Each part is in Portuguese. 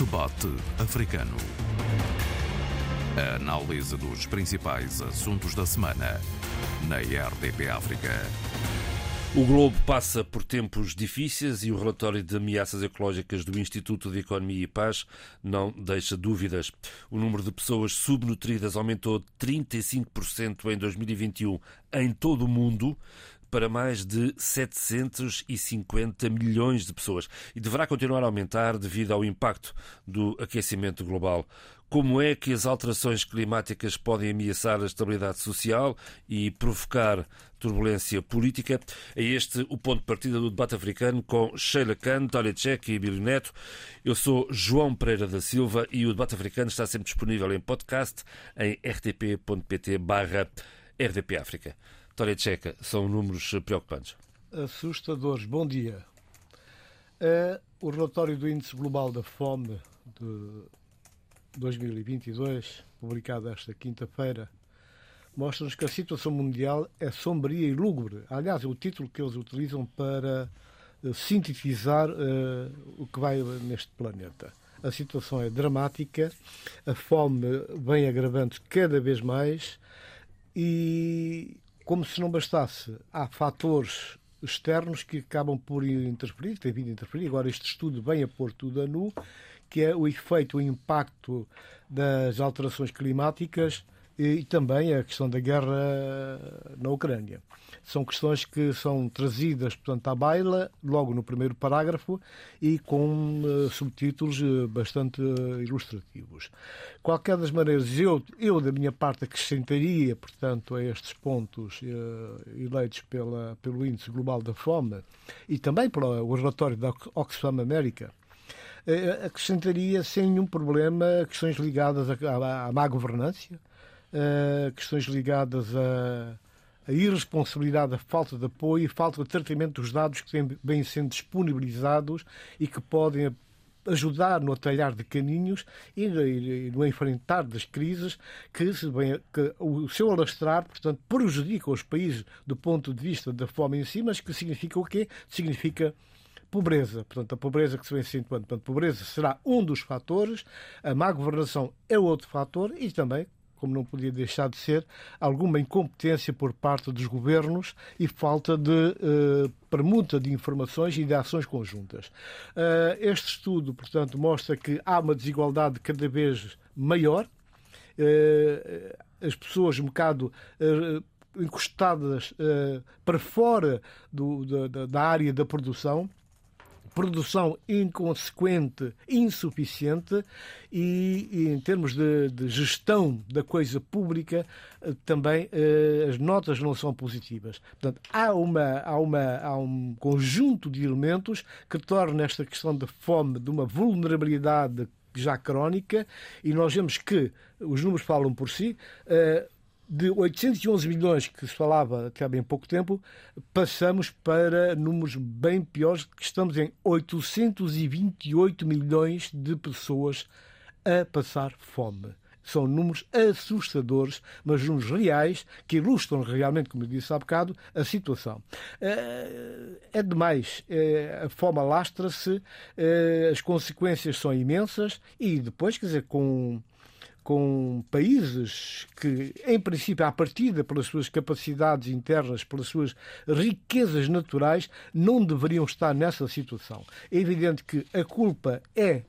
Debate Africano. A análise dos principais assuntos da semana na RDP África. O globo passa por tempos difíceis e o relatório de ameaças ecológicas do Instituto de Economia e Paz não deixa dúvidas. O número de pessoas subnutridas aumentou 35% em 2021 em todo o mundo, para mais de 750 milhões de pessoas e deverá continuar a aumentar devido ao impacto do aquecimento global. Como é que as alterações climáticas podem ameaçar a estabilidade social e provocar turbulência política? É este o ponto de partida do debate africano com Sheila Khan, Tólia Tchek e Bílio Neto. Eu sou João Pereira da Silva e o debate africano está sempre disponível em podcast em rtp.pt barra RDP África. Vitória Tcheca são números preocupantes. Assustadores. Bom dia. É, o relatório do Índice Global da Fome de 2022, publicado esta quinta-feira, mostra-nos que a situação mundial é sombria e lúgubre. Aliás, é o título que eles utilizam para uh, sintetizar uh, o que vai neste planeta. A situação é dramática, a fome vem agravando cada vez mais e como se não bastasse, há fatores externos que acabam por interferir, que têm vindo a interferir. Agora, este estudo vem a pôr tudo a nu, que é o efeito, o impacto das alterações climáticas e também a questão da guerra na Ucrânia. São questões que são trazidas, portanto, à baila, logo no primeiro parágrafo e com uh, subtítulos uh, bastante uh, ilustrativos. Qualquer das maneiras, eu, eu, da minha parte, acrescentaria, portanto, a estes pontos eleitos pela, pelo Índice Global da Fome e também pelo relatório da Oxfam América, acrescentaria sem nenhum problema questões ligadas à, à má governança, uh, questões ligadas a, a irresponsabilidade, a falta de apoio e falta de tratamento dos dados que vêm sendo disponibilizados e que podem ajudar no atalhar de caminhos e, no enfrentar das crises que, se bem, que o seu alastrar, portanto, prejudica os países do ponto de vista da fome em si, mas que significa o quê? Significa pobreza. Portanto, a pobreza que se vem acentuando. Portanto, pobreza será um dos fatores, a má governação é outro fator e também, como não podia deixar de ser, alguma incompetência por parte dos governos e falta de uh, permuta de informações e de ações conjuntas. Uh, este estudo, portanto, mostra que há uma desigualdade cada vez maior. Uh, as pessoas um bocado encostadas para fora do, da, da área da produção produção inconsequente, insuficiente e, e em termos de, de, gestão da coisa pública eh, também eh, as notas não são positivas. Portanto, há, uma, há, uma, há um conjunto de elementos que torna esta questão da fome de uma vulnerabilidade já crónica e nós vemos que os números falam por si. Eh, de 811 milhões que se falava até há bem pouco tempo, passamos para números bem piores, que estamos em 828 milhões de pessoas a passar fome. São números assustadores, mas números reais que ilustram realmente, como eu disse há bocado, a situação. Eh, é demais. Eh, a fome alastra-se, eh, as consequências são imensas e depois, quer dizer, com com países que, em princípio, à partida, pelas suas capacidades internas, pelas suas riquezas naturais, não deveriam estar nessa situação. É evidente que a culpa é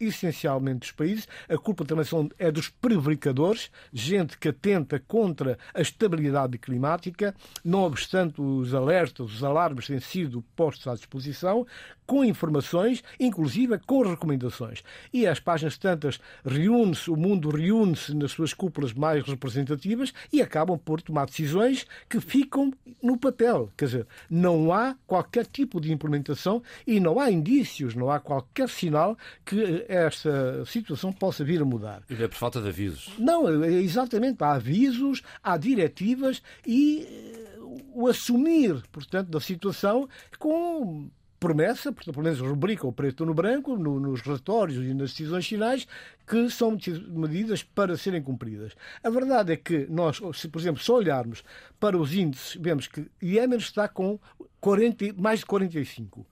essencialmente dos países. A culpa também é dos prevaricadores, gente que atenta contra a estabilidade climática. Não obstante os alertas, os alarmes têm sido postos à disposição, com informações, inclusive com recomendações. E às páginas tantas reúne-se, o mundo reúne-se nas suas cúpulas mais representativas e acabam por tomar decisões que ficam no papel. Quer dizer, não há qualquer tipo de implementação e não há indícios, não há qualquer sinal que esta situação possa vir a mudar. E é por falta de avisos? Não, é exatamente. Há avisos, há diretivas e eh, o assumir, portanto, da situação com promessa, pelo menos rubrica o preto no branco, no, nos relatórios e nas decisões finais, que são medidas para serem cumpridas. A verdade é que nós, se por exemplo, só olharmos para os índices, vemos que Iémen está com 40, mais de 45.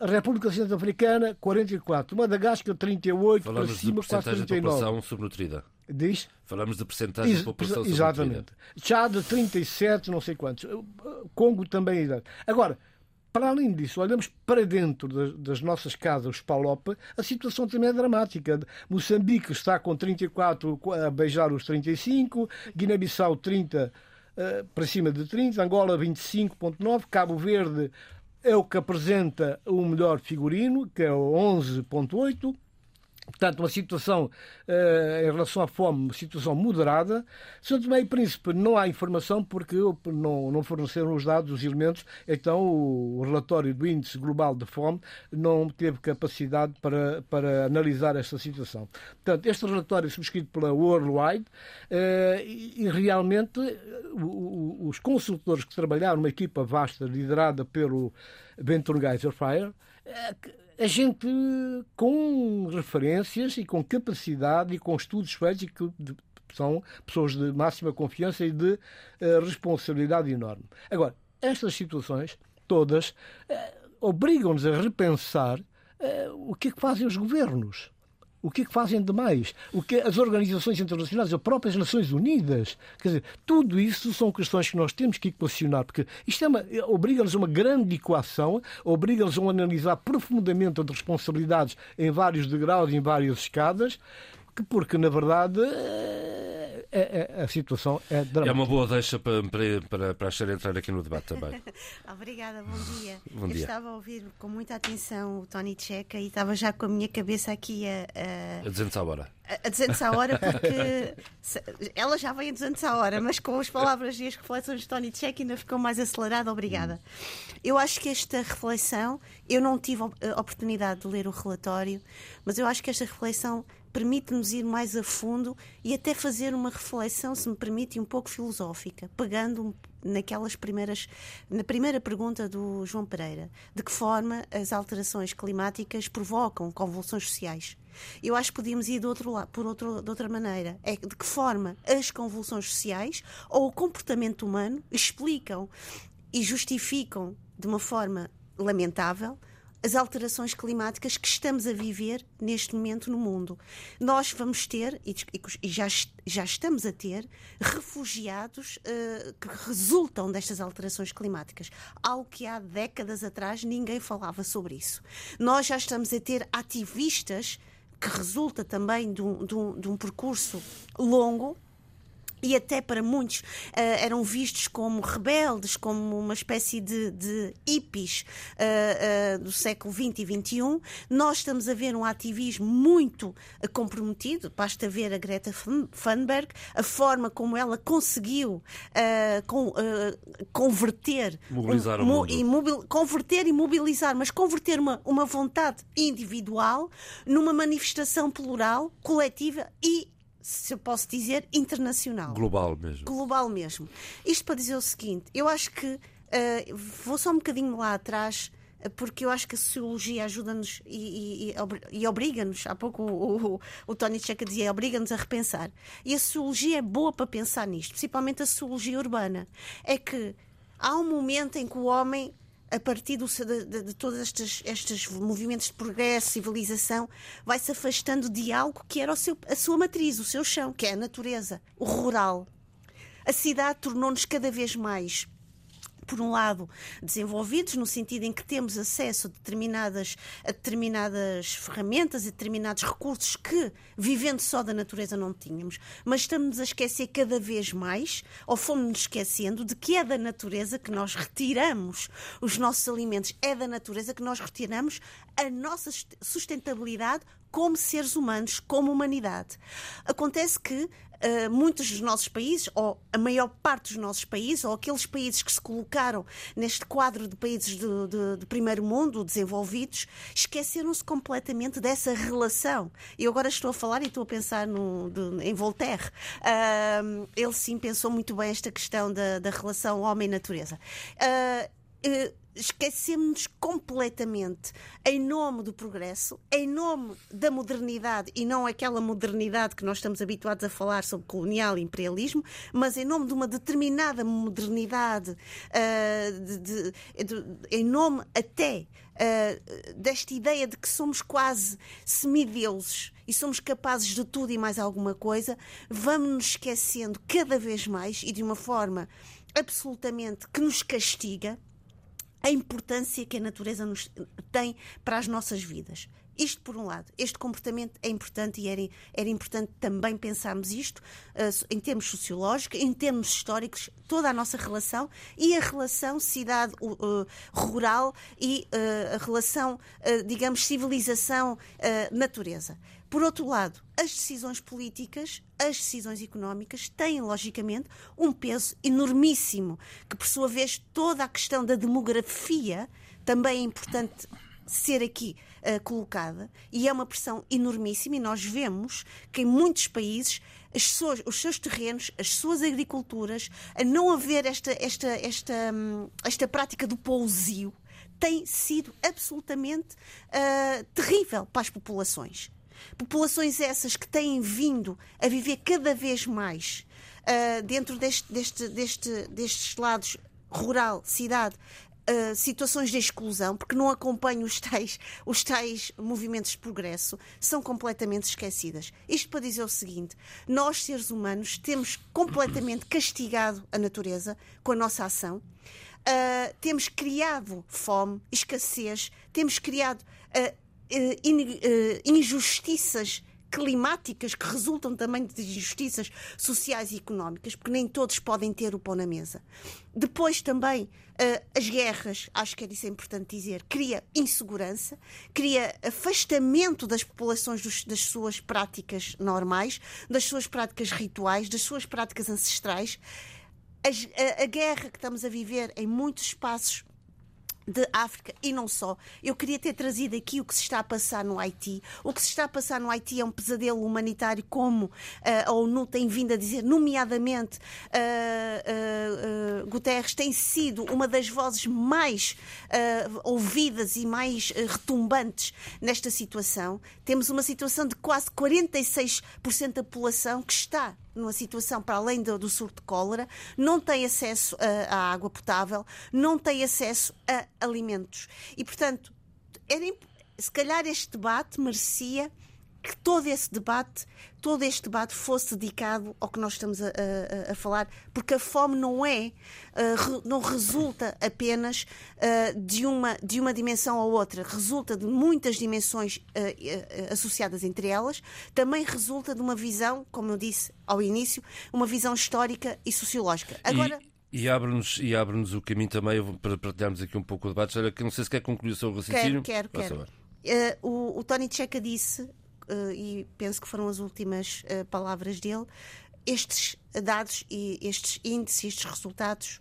A República Centro-Africana, 44. Madagascar, 38. Falamos para cima, de porcentagem de população subnutrida. Diz? Falamos de porcentagem de população Exatamente. Chad, 37, não sei quantos. Congo também. Agora, para além disso, olhamos para dentro das, das nossas casas, os a situação também é dramática. Moçambique está com 34 a beijar os 35, Guiné-Bissau 30 uh, para cima de 30, Angola 25.9, Cabo Verde é o que apresenta o melhor figurino, que é o 11.8, Portanto, uma situação uh, em relação à fome, uma situação moderada. São Tomé e Príncipe não há informação porque não, não forneceram os dados, os elementos, então o, o, relatório do Índice Global de Fome não teve capacidade para, para analisar esta situação. Portanto, este relatório é subscrito pela Worldwide uh, e, e, realmente o, os consultores que trabalharam, uma equipa vasta liderada pelo Benton Geyser Fire, uh, a gente com referências e com capacidade e com estudos feitos e que são pessoas de máxima confiança e de uh, responsabilidade enorme. Agora, estas situações todas uh, obrigam-nos a repensar uh, o que é que fazem os governos. O que é que fazem demais? O que as organizações internacionais, as próprias Nações Unidas? Quer dizer, tudo isso são questões que nós temos que equacionar, porque isto é obriga-nos a uma grande equação, obriga-nos a analisar profundamente as responsabilidades em vários degraus, em várias escadas, porque, na verdade, é, é, a situação é dramática. É uma boa deixa para, para, para a Xer entrar aqui no debate também. Obrigada, bom dia. Bom dia. Eu estava a ouvir com muita atenção o Tony Checa e estava já com a minha cabeça aqui a. A, a 200 à hora. A, a 200 à hora, porque ela já vem a 200 à hora, mas com as palavras e as reflexões de Tony Checa ainda ficou mais acelerada. Obrigada. Hum. Eu acho que esta reflexão, eu não tive a oportunidade de ler o relatório, mas eu acho que esta reflexão permite-nos ir mais a fundo e até fazer uma reflexão, se me permite, um pouco filosófica, pegando naquelas primeiras, na primeira pergunta do João Pereira, de que forma as alterações climáticas provocam convulsões sociais. Eu acho que podíamos ir de outro lado, por outro, de outra maneira. É de que forma as convulsões sociais ou o comportamento humano explicam e justificam de uma forma lamentável as alterações climáticas que estamos a viver neste momento no mundo. Nós vamos ter, e já, já estamos a ter, refugiados uh, que resultam destas alterações climáticas. Algo que há décadas atrás ninguém falava sobre isso. Nós já estamos a ter ativistas que resulta também de um, de um, de um percurso longo e até para muitos uh, eram vistos como rebeldes, como uma espécie de, de hippies uh, uh, do século XX e XXI. Nós estamos a ver um ativismo muito comprometido, basta ver a Greta Thunberg, a forma como ela conseguiu com, converter, mobilizar um, e mobil, converter e mobilizar, mas converter uma, uma vontade individual numa manifestação plural, coletiva e se eu posso dizer, internacional. Global mesmo. Global mesmo. Isto para dizer o seguinte, eu acho que uh, vou só um bocadinho lá atrás porque eu acho que a sociologia ajuda-nos e, e, e obriga-nos, há pouco o, o, o Tony Checa dizia, obriga-nos a repensar. E a sociologia é boa para pensar nisto, principalmente a sociologia urbana. É que há um momento em que o homem a partir do, de, de, de, todos estes, estes movimentos de progresso, civilização, vai se afastando de algo que era seu, a sua matriz, o seu chão, que é a natureza, o rural. A cidade tornou-nos cada vez mais por um lado, desenvolvidos, no sentido em que temos acesso a determinadas, a determinadas ferramentas e determinados recursos que, vivendo só da natureza, não tínhamos. Mas estamos a esquecer cada vez mais, ou fomos-nos esquecendo, de que é da natureza que nós retiramos os nossos alimentos, é da natureza que nós retiramos a nossa sustentabilidade como seres humanos, como humanidade. Acontece que muitos dos nossos países, ou a maior parte dos nossos países, ou aqueles países que se colocaram neste quadro de países de, de, de primeiro mundo, desenvolvidos, esqueceram-se completamente dessa relação. Eu agora estou a falar e estou a pensar no, de, em Voltaire. Uh, ele sim pensou muito bem esta questão da, da relação homem-natureza. Uh, esquecemos-nos completamente em nome do progresso, em nome da modernidade e não aquela modernidade que nós estamos habituados a falar sobre colonial e imperialismo, mas em nome de uma determinada modernidade, uh, de, de, de, em nome até uh, desta ideia de que somos quase semideuses e somos capazes de tudo e mais alguma coisa, vamos nos esquecendo cada vez mais e de uma forma absolutamente que nos castiga a importância que a natureza nos tem para as nossas vidas. Isto por um lado. Este comportamento é importante e era, era importante também pensarmos isto uh, em termos sociológicos, em termos históricos, toda a nossa relação e a relação cidade-rural uh, e uh, a relação, digamos, civilização-natureza. Por outro lado, as decisões políticas, as decisões económicas têm, logicamente, um peso enormíssimo, que, por sua vez, toda a questão da demografia também é importante ser aqui uh, colocada e é uma pressão enormíssima e nós vemos que em muitos países suas, os seus terrenos, as suas agriculturas, a não haver esta, esta, esta, hum, esta prática do pousio tem sido absolutamente uh, terrível para as populações. Populações essas que têm vindo a viver cada vez mais uh, dentro deste, deste, deste, destes lados rural, cidade, Uh, situações de exclusão, porque não acompanham os tais, os tais movimentos de progresso, são completamente esquecidas. Isto para dizer o seguinte: nós, seres humanos, temos completamente castigado a natureza com a nossa ação, uh, temos criado fome, escassez, temos criado uh, injustiças climáticas que resultam também de injustiças sociais e económicas, porque nem todos podem ter o pão na mesa. Depois também uh, as guerras, acho que é isso é importante dizer, cria insegurança, cria afastamento das populações dos, das suas práticas normais, das suas práticas rituais, das suas práticas ancestrais. A, a, a guerra que estamos a viver em muitos espaços de África e não só. Eu queria ter trazido aqui o que se está a passar no Haiti. O que se está a passar no Haiti é um pesadelo humanitário, como uh, a ONU tem vindo a dizer, nomeadamente uh, uh, Guterres tem sido uma das vozes mais ouvidas e mais retumbantes nesta situação. Temos uma situação de quase 46% da população que está numa situação para além do, do surto de cólera, não tem acesso a, água potável, não tem acesso a alimentos. E, portanto, era, se calhar este debate merecia que todo esse debate, todo este debate fosse dedicado ao que nós estamos a, a, a falar, porque a fome não é, uh, não resulta apenas uh, de, uma, de uma dimensão ou outra, resulta de muitas dimensões uh, associadas entre elas, também resulta de uma visão, como eu disse ao início, uma visão histórica e sociológica. Agora. E... E abre-nos e abre o caminho também para partilharmos aqui um pouco o debate. Não sei se quer concluir o seu raciocínio. Quero, quero, quero. Uh, o, o Tony Checa disse e penso que foram as últimas uh, palavras dele, estes dados e estes índices, estes resultados,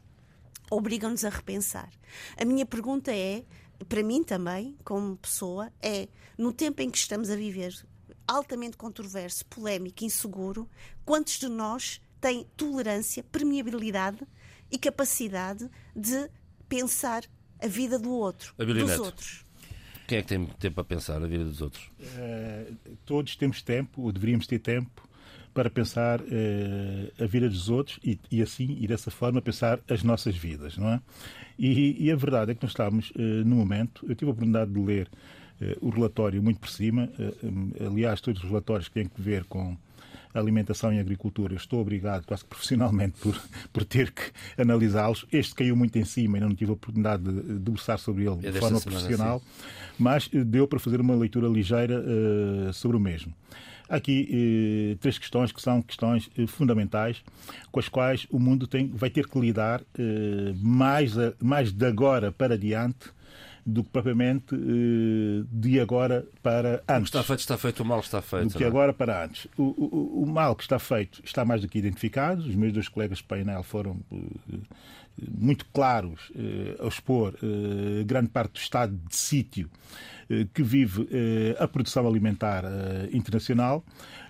obrigam-nos a repensar. A minha pergunta é, para mim também, como pessoa, é no tempo em que estamos a viver, altamente controverso, polémico, inseguro, quantos de nós têm tolerância, permeabilidade e capacidade de pensar a vida do outro, dos outros? Quem é que tem tempo para pensar a vida dos outros? Uh, todos temos tempo, ou deveríamos ter tempo, para pensar uh, a vida dos outros e, e, assim, e dessa forma, pensar as nossas vidas, não é? E, e a verdade é que nós estamos, uh, no momento, eu tive a oportunidade de ler o relatório muito por cima, aliás, todos os relatórios que têm que ver com alimentação e agricultura, estou obrigado, quase que profissionalmente, por, por ter que analisá-los. Este caiu muito em cima e não tive a oportunidade de debruçar sobre ele é de forma profissional, mas eh, deu para fazer uma leitura ligeira uh, sobre o mesmo. Aqui uh, três questões que são questões fundamentais com as quais o mundo tem, vai ter que lidar mais, a, mais de agora para diante do que propriamente eh, de agora para antes. O está feito, está feito, o mal está feito. Do que é? agora para antes. O, o, o, mal que está feito está mais do que identificado. Os meus dois colegas de painel foram uh, muito claros a expor grande parte do estado de sítio que vive a produção alimentar internacional,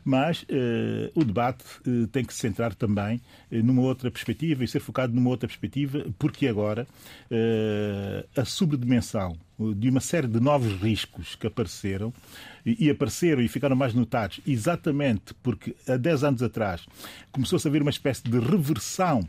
mas o debate tem que se centrar também numa outra perspectiva e ser focado numa outra perspectiva, porque agora a sobredimensão de uma série de novos riscos que apareceram e, apareceram e ficaram mais notados exatamente porque há 10 anos atrás começou-se a haver uma espécie de reversão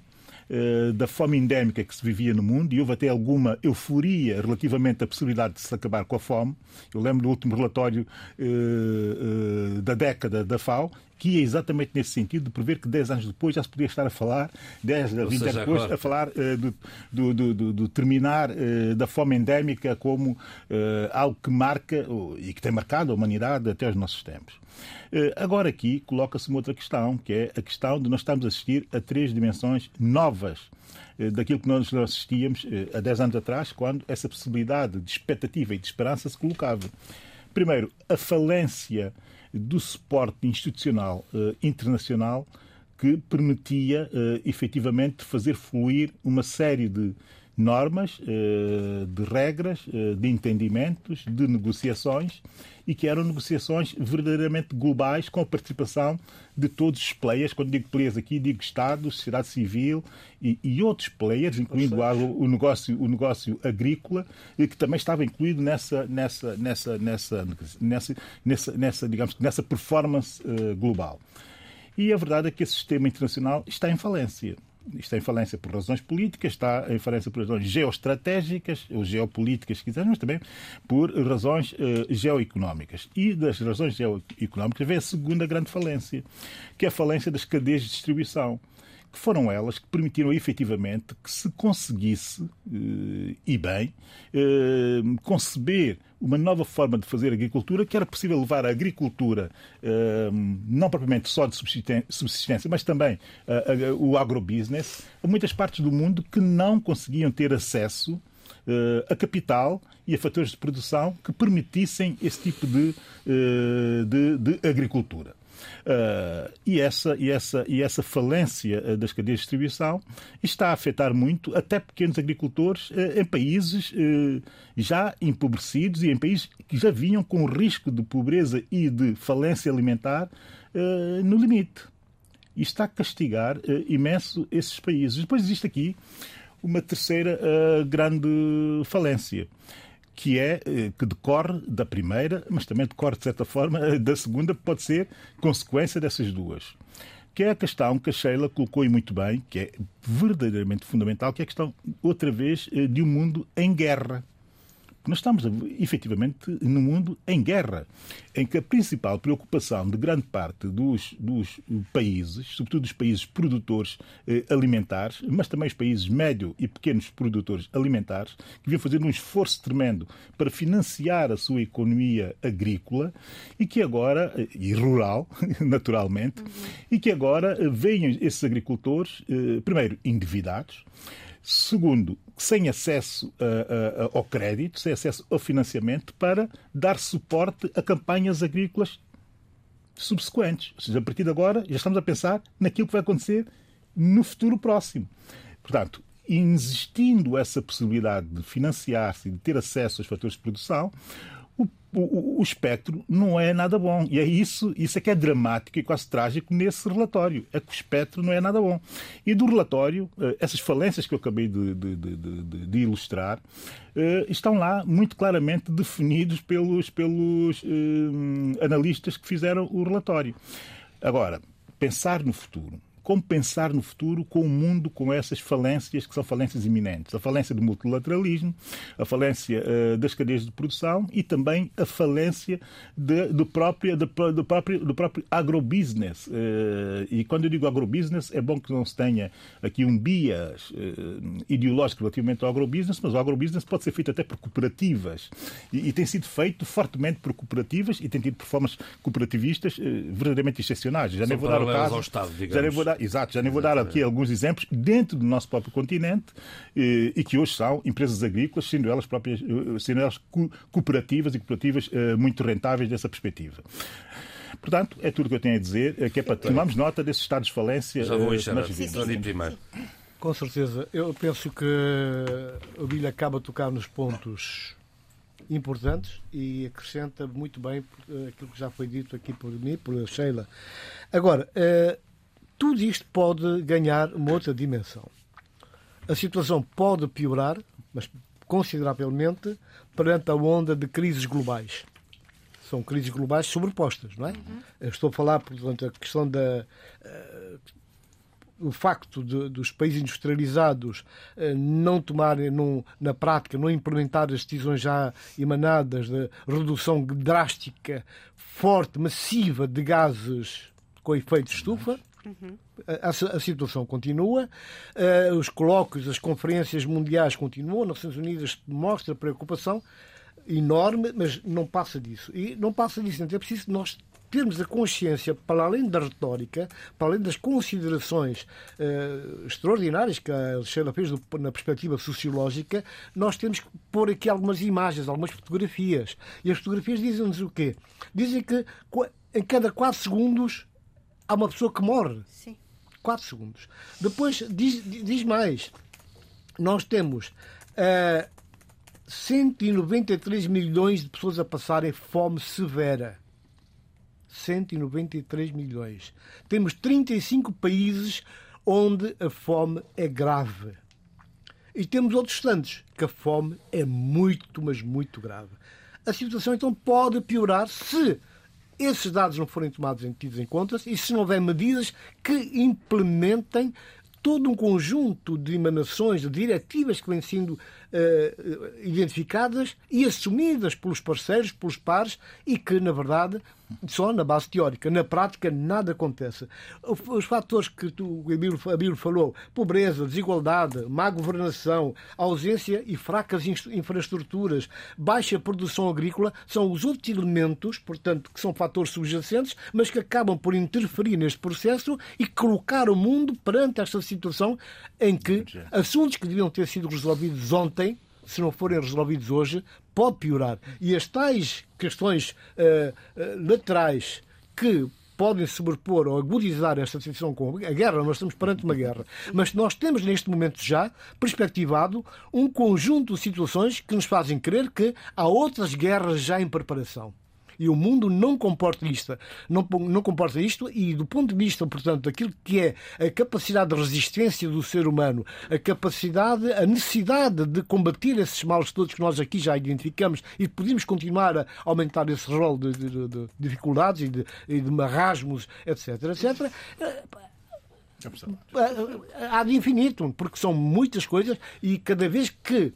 eh, da fome endémica que se vivia no mundo e houve até alguma euforia relativamente à possibilidade de se acabar com a fome. Eu lembro do último relatório uh, da década da FAO, que ia exatamente nesse sentido, de prever que 10 anos depois já se podia estar a falar, 10 a 20 anos depois, agora... a falar uh, do, do, do, do, terminar uh, da fome endémica como uh, algo que marca e que tem marcado a humanidade até os nossos tempos. Agora aqui coloca-se uma outra questão, que é a questão de nós estarmos a assistir a três dimensões novas daquilo que nós assistíamos há 10 anos atrás, quando essa possibilidade de expectativa e de esperança se colocava. Primeiro, a falência do suporte institucional uh, internacional que permitia uh, efetivamente fazer fluir uma série de normas, uh, de regras, uh, de entendimentos, de negociações e que eram negociações verdadeiramente globais com a participação de todos os players. Quando digo players aqui, digo Estados, sociedade civil e, e outros players, incluindo o, o, negócio, o negócio agrícola, que também estava incluído nessa, nessa, nessa, nessa, nessa, nessa, nessa digamos, nessa performance uh, global. E a verdade é que esse sistema internacional está em falência está em falência por razões políticas, está em falência por razões geoestratégicas, ou geopolíticas, se quiser, mas também por razões uh, geoeconómicas. E das razões geoeconómicas vem a segunda grande falência, que é a falência das cadeias de distribuição que foram elas que permitiram efetivamente que se conseguisse, uh, e bem, uh, conceber uma nova forma de fazer agricultura, que era possível levar a agricultura, ehm, não propriamente só de subsistência, mas também o agrobusiness, a muitas partes do mundo que não conseguiam ter acesso eh, a capital e a fatores de produção que permitissem esse tipo de, eh, de, de agricultura. Uh, e, essa, e, essa, e essa falência uh, das cadeias de distribuição está a afetar muito até pequenos agricultores uh, em países já empobrecidos e em países que já vinham com risco de pobreza e de falência alimentar no limite. E está a castigar imenso esses países. Depois existe aqui uma terceira grande falência que é eh, que decorre da primeira, mas também decorre, de certa forma, da segunda, pode ser consequência dessas duas. Que é a questão que a Sheila colocou e muito bem, que é verdadeiramente fundamental, que é a questão, outra vez, eh, de um mundo em guerra. Nós estamos efetivamente num mundo em guerra, em que a principal preocupação de grande parte dos, dos países, sobretudo os países produtores eh, alimentares, mas também os países médio e pequenos produtores alimentares, que vêm fazer um esforço tremendo para financiar a sua economia agrícola e que agora, eh, e rural, naturalmente, uhum. e que agora eh, veem esses agricultores, eh, primeiro, endividados, Segundo, sem acesso a, a, ao crédito, sem acesso ao financiamento para dar suporte a campanhas agrícolas subsequentes. Ou seja, a partir de agora já estamos a pensar naquilo que vai acontecer no futuro próximo. Portanto, existindo essa possibilidade de financiar-se e de ter acesso aos fatores de produção, o, o, o, espectro não é nada bom. E é isso, isso é que é dramático e quase trágico nesse relatório. É que o espectro não é nada bom. E do relatório, eh, essas falências que eu acabei de, de, de, de ilustrar, eh, estão lá muito claramente definidos pelos, pelos eh, analistas que fizeram o relatório. Agora, pensar no futuro como pensar no futuro com o um mundo com essas falências que são falências iminentes. A falência do multilateralismo, a falência uh, das cadeias de produção e também a falência de, do, próprio, de, do, próprio, do próprio agrobusiness. Uh, e quando eu digo agrobusiness, é bom que não se tenha aqui um bias uh, ideológico relativamente ao agrobusiness, mas o agrobusiness pode ser feito até por cooperativas. E, e tem sido feito fortemente por cooperativas e tem tido performances cooperativistas verdadeiramente excepcionais. Já nem vou dar o caso. Estado, já nem vou dar, exato, já nem vou dar aqui alguns exemplos dentro do nosso próprio continente e, eh, e que hoje são empresas agrícolas, sendo elas próprias, eh, sendo elas cooperativas e cooperativas eh, muito rentáveis dessa perspectiva. Portanto, é tudo o que eu tenho a dizer, que é para tomarmos nota desses estados de falência. Já vou enxergar. Primeiro. Com certeza. Eu penso que o Bilha acaba de tocar nos pontos importantes e acrescenta muito bem aquilo que já foi dito aqui por mim, por Sheila. Agora, tudo isto pode ganhar uma outra dimensão. A situação pode piorar, mas consideravelmente, perante a onda de crises globais. São crises globais sobrepostas, não é? Uhum. Estou a falar, portanto, a questão da. Uh, o facto de, dos países industrializados uh, não tomarem, na prática, não implementar as decisões já emanadas de redução drástica, forte, massiva de gases com efeito estufa. Uhum. A, a, situação continua, uh, os colóquios, as conferências mundiais continuam, nas Nações Unidas mostra preocupação enorme, mas não passa disso. E não passa disso, então é preciso nós termos a consciência, para além da retórica, para além das considerações uh, extraordinárias que a Sheila fez do, na perspectiva sociológica, nós temos que pôr aqui algumas imagens, algumas fotografias. E as fotografias dizem-nos o quê? Dizem que em cada 4 segundos há uma pessoa que morre. Sim. 4 segundos. Depois diz, diz mais. Nós temos uh, 193 milhões de pessoas a passarem fome severa. 193 milhões. Temos 35 países onde a fome é grave. E temos outros tantos que a fome é muito, mas muito grave. A situação então pode piorar se esses dados não forem tomados em, tidos em conta e se não houver medidas que implementem todo um conjunto de emanações, de diretivas que vêm sendo uh, identificadas e assumidas pelos parceiros, pelos pares e que, na verdade, só na base teórica. Na prática, nada acontece. Os fatores que tu, o Abílio falou, pobreza, desigualdade, má governação, ausência e fracas infraestruturas, baixa produção agrícola, são os outros elementos, portanto, que são fatores subjacentes, mas que acabam por interferir neste processo e colocar o mundo perante esta situação em que assuntos que deviam ter sido resolvidos ontem se não forem resolvidos hoje, pode piorar. E as tais questões uh, uh, laterais que podem sobrepor ou agudizar esta situação com a guerra, nós estamos perante uma guerra, mas nós temos neste momento já perspectivado um conjunto de situações que nos fazem crer que há outras guerras já em preparação. E o mundo não comporta isto. Não, não comporta isto e do ponto de vista, portanto, daquilo que é a capacidade de resistência do ser humano, a capacidade, a necessidade de combater esses males todos que nós aqui já identificamos e podemos continuar a aumentar esse rol de, de, de dificuldades e de, e de marasmos, etc, etc, há de infinito, porque são muitas coisas e cada vez que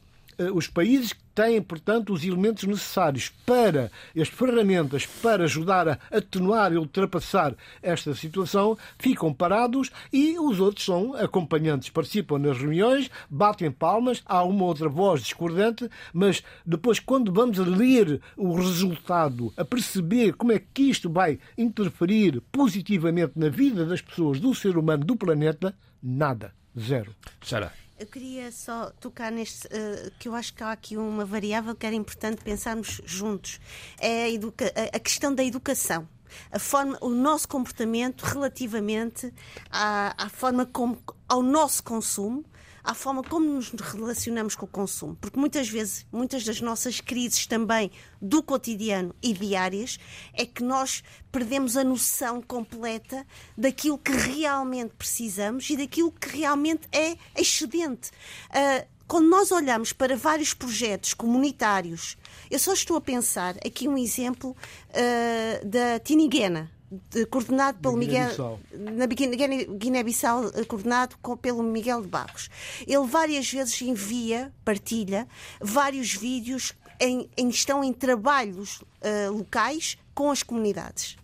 os países têm, portanto, os elementos necessários para, as ferramentas para ajudar a atenuar e ultrapassar esta situação, ficam parados e os outros são acompanhantes, participam nas reuniões, batem palmas, há uma outra voz discordante, mas depois, quando vamos a ler o resultado, a perceber como é que isto vai interferir positivamente na vida das pessoas, do ser humano, do planeta, nada. Zero. Sara. Eu queria só tocar neste, uh, que eu acho que há aqui uma variável que era importante pensarmos juntos. É a, educa a questão da educação. A forma, o nosso comportamento relativamente à, à forma como, ao nosso consumo à forma como nos relacionamos com o consumo. Porque muitas vezes, muitas das nossas crises também do cotidiano e diárias, é que nós perdemos a noção completa daquilo que realmente precisamos e daquilo que realmente é excedente. Uh, quando nós olhamos para vários projetos comunitários, eu só estou a pensar aqui um exemplo uh, da Tiniguena, coordenado pelo Miguel na Guiné-Bissau eh, coordenado com, pelo Miguel de Barros. Ele várias vezes envia, partilha vários vídeos em, em estão em trabalhos uh, locais com as comunidades.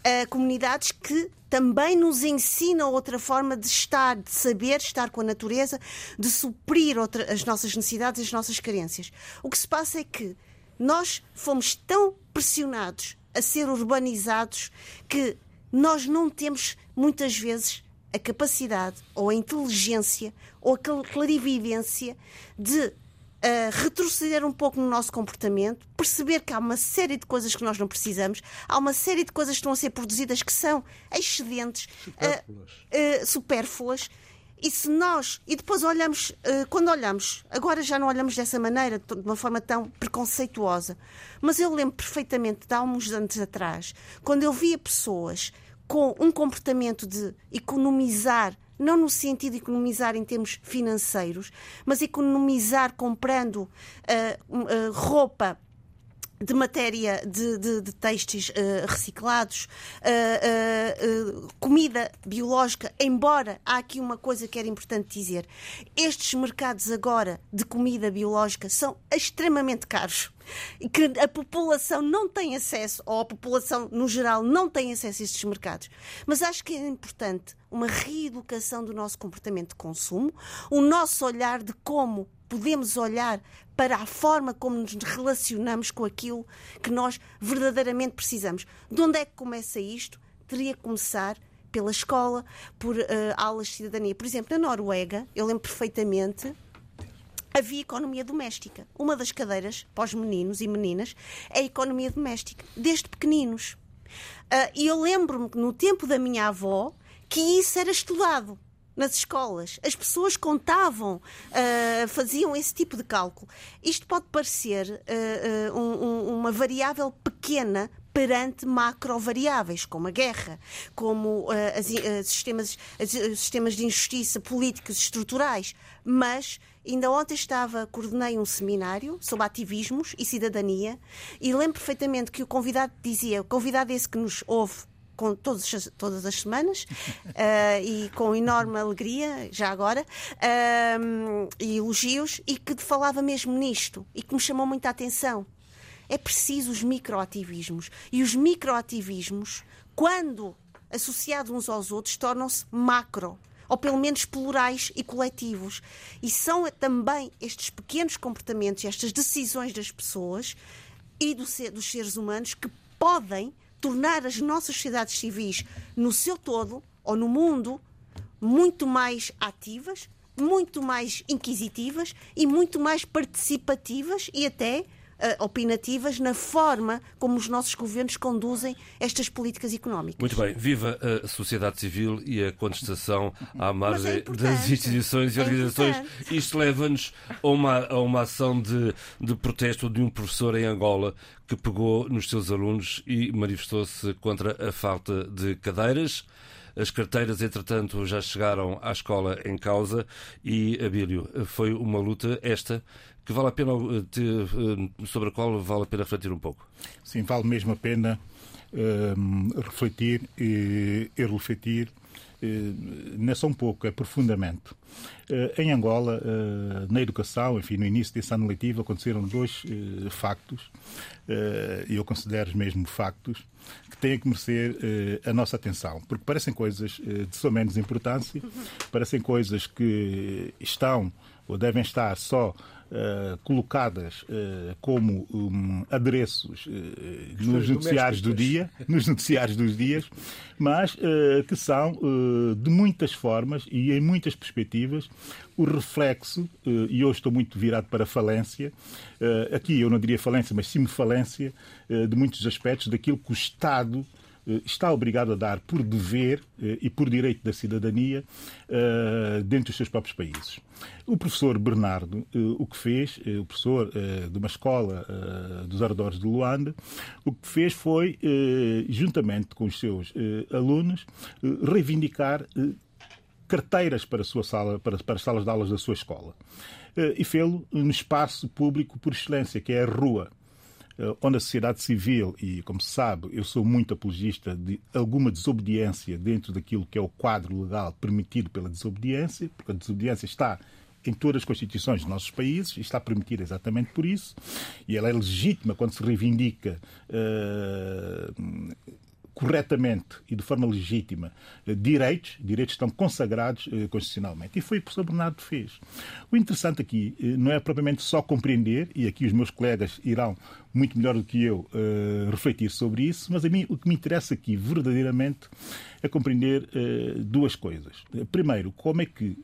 Uh, comunidades que também nos ensinam outra forma de estar, de saber estar com a natureza, de suprir outra, as nossas necessidades as nossas carências. O que se passa é que nós fomos tão pressionados a ser urbanizados que nós não temos muitas vezes a capacidade ou a inteligência ou a clarividência de uh, retroceder um pouco no nosso comportamento, perceber que há uma série de coisas que nós não precisamos, há uma série de coisas que estão a ser produzidas que são excedentes, supérfluas, uh, uh, supérfluas E se nós, e depois olhamos, uh, quando olhamos, agora já não olhamos dessa maneira, de uma forma tão preconceituosa, mas eu lembro perfeitamente de há uns anos atrás, quando eu via pessoas com um comportamento de economizar não no sentido de economizar em termos financeiros, mas economizar comprando uh, uh, roupa de matéria de, de, de têxteis uh, reciclados, uh, uh, comida biológica, embora há aqui uma coisa que era importante dizer: estes mercados agora de comida biológica são extremamente caros que a população não tem acesso, ou a população no geral não tem acesso a estes mercados. Mas acho que é importante uma reeducação do nosso comportamento de consumo, o nosso olhar de como podemos olhar para a forma como nos relacionamos com aquilo que nós verdadeiramente precisamos. De onde é que começa isto? Teria que começar pela escola, por uh, aulas de cidadania. Por exemplo, na Noruega, eu lembro perfeitamente, havia economia doméstica. Uma das cadeiras para os meninos e meninas é a economia doméstica, desde pequeninos. Uh, e eu lembro-me que no tempo da minha avó que isso era estudado nas escolas. As pessoas contavam, uh, faziam esse tipo de cálculo. Isto pode parecer uh, um, uma variável pequena perante macrovariáveis, como a guerra, como uh, as, as sistemas, as, sistemas de injustiça políticos estruturais. Mas ainda ontem estava, coordenei um seminário sobre ativismos e cidadania e lembro perfeitamente que o convidado dizia, o convidado esse que nos ouve com todos, todas as semanas uh, e com enorme alegria, já agora, uh, e elogios, e que falava mesmo nisto e que me chamou muita atenção. É preciso os microativismos. E os microativismos, quando associados uns aos outros, tornam-se macro ou pelo menos plurais e coletivos. E são também estes pequenos comportamentos, estas decisões das pessoas e do ser, dos seres humanos que podem tornar as nossas sociedades civis, no seu todo ou no mundo, muito mais ativas, muito mais inquisitivas e muito mais participativas e até uh, opinativas na forma como os nossos governos conduzem estas políticas económicas. Muito bem. Viva a sociedade civil e a contestação à margem é das instituições e é organizações. É Isto leva-nos a uma, a uma ação de, de protesto de um professor em Angola que pegou nos seus alunos e manifestou-se contra a falta de cadeiras. As carteiras, entretanto, já chegaram à escola em causa e, Abílio, foi uma luta esta que vale a pena eh, sobre a qual vale a pena refletir um pouco. Sim, vale mesmo a pena uh, refletir e, e refletir uh, não é só um pouco, é profundamente. Uh, em Angola, uh, na educação, enfim, no início desse ano letivo, aconteceram dois factos, e eu considero mesmo factos, que têm que merecer a nossa atenção, porque parecem coisas de só menos importância, parecem coisas que estão ou devem estar só uh, colocadas uh, como um, adereços uh, nos noticiários do dia, nos noticiários dos dias, mas que são de muitas formas e em muitas perspectivas o reflexo, e hoje estou muito virado para a falência, aqui eu não diria falência, mas sim falência, de muitos aspectos daquilo que o Estado eh, está obrigado a dar por dever eh, e por direito da cidadania eh, dentro dos seus próprios países. O professor Bernardo, o que fez, o professor de uma escola dos arredores de Luanda, o que fez foi, juntamente com os seus alunos, reivindicar carteiras para, a sua sala, para, para as salas de aulas da sua escola. E fê-lo no espaço público por excelência, que é a rua. Eh, onde a sociedade civil, e como se sabe, eu sou muito apologista de alguma desobediência dentro daquilo que é o quadro legal permitido pela desobediência, porque a desobediência está em todas as constituições dos nossos países e está permitida exatamente por isso, e ela é legítima quando se reivindica uh, corretamente e de forma legítima eh, direitos, direitos estão consagrados eh, constitucionalmente. E foi o que o professor Bernardo fez. O interessante aqui eh, não é propriamente só compreender, e aqui os meus colegas irão muito melhor do que eu refletir sobre isso, mas a mim o que me interessa aqui verdadeiramente é compreender duas coisas. Primeiro, como é que